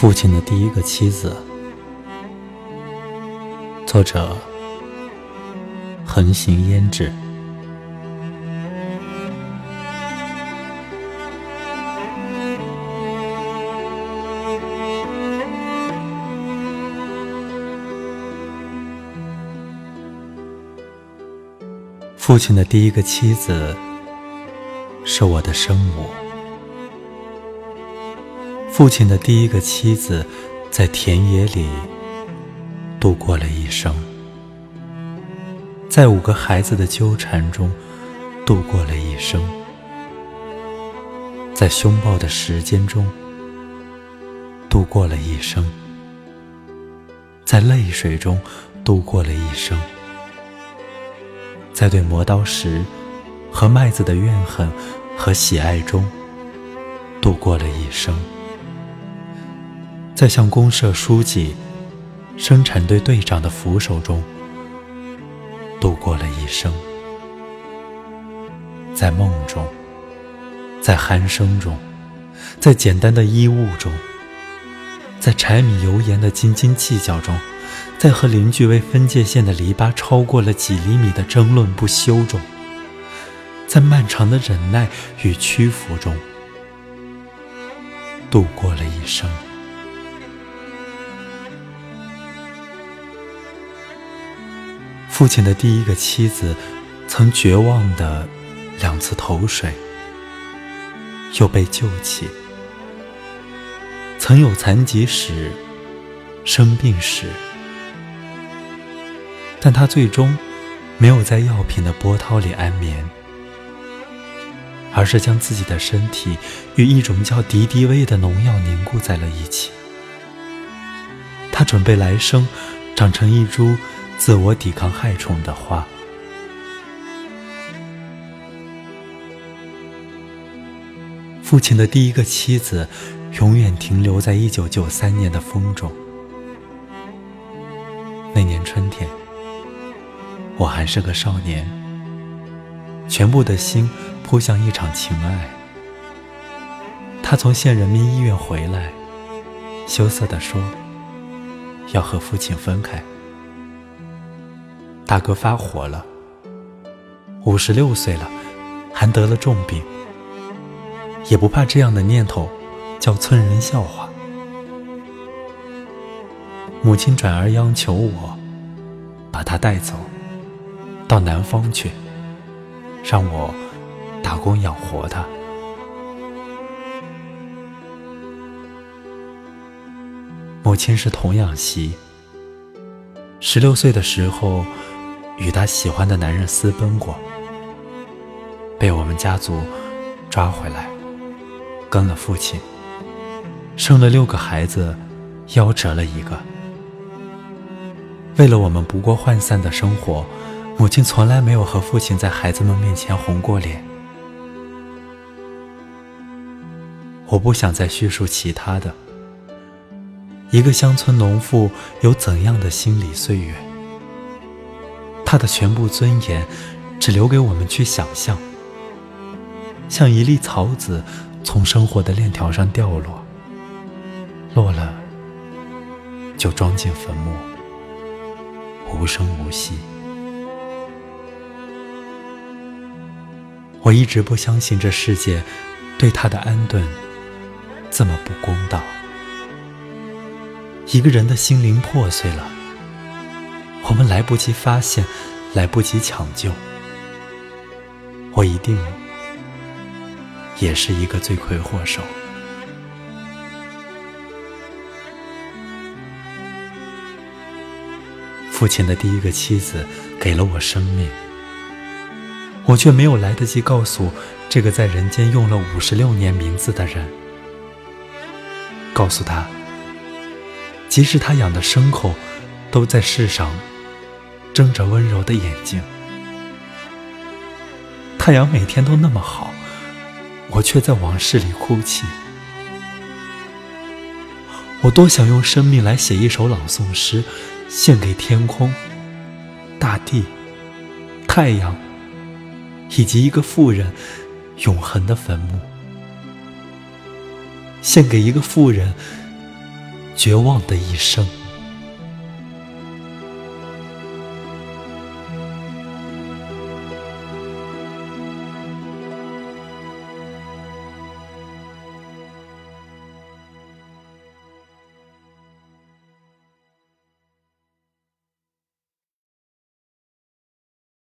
父亲的第一个妻子，作者横行胭脂。父亲的第一个妻子是我的生母。父亲的第一个妻子，在田野里度过了一生，在五个孩子的纠缠中度过了一生，在凶暴的时间中度过了一生，在泪水中度过了一生，在对磨刀石和麦子的怨恨和喜爱中度过了一生。在向公社书记、生产队队长的扶手中度过了一生，在梦中，在鼾声中，在简单的衣物中，在柴米油盐的斤斤计较中，在和邻居为分界线的篱笆超过了几厘米的争论不休中，在漫长的忍耐与屈服中度过了一生。父亲的第一个妻子，曾绝望的两次投水，又被救起；曾有残疾时，生病时，但他最终没有在药品的波涛里安眠，而是将自己的身体与一种叫敌敌畏的农药凝固在了一起。他准备来生长成一株。自我抵抗害虫的花。父亲的第一个妻子，永远停留在一九九三年的风中。那年春天，我还是个少年，全部的心扑向一场情爱。他从县人民医院回来，羞涩地说：“要和父亲分开。”大哥发火了，五十六岁了，还得了重病，也不怕这样的念头叫村人笑话。母亲转而央求我把他带走，到南方去，让我打工养活他。母亲是童养媳，十六岁的时候。与她喜欢的男人私奔过，被我们家族抓回来，跟了父亲，生了六个孩子，夭折了一个。为了我们不过涣散的生活，母亲从来没有和父亲在孩子们面前红过脸。我不想再叙述其他的。一个乡村农妇有怎样的心理岁月？他的全部尊严，只留给我们去想象，像一粒草籽从生活的链条上掉落，落了就装进坟墓，无声无息。我一直不相信这世界对他的安顿这么不公道。一个人的心灵破碎了。我们来不及发现，来不及抢救，我一定也是一个罪魁祸首。父亲的第一个妻子给了我生命，我却没有来得及告诉这个在人间用了五十六年名字的人，告诉他，即使他养的牲口都在世上。睁着温柔的眼睛，太阳每天都那么好，我却在往事里哭泣。我多想用生命来写一首朗诵诗，献给天空、大地、太阳，以及一个富人永恒的坟墓。献给一个富人，绝望的一生。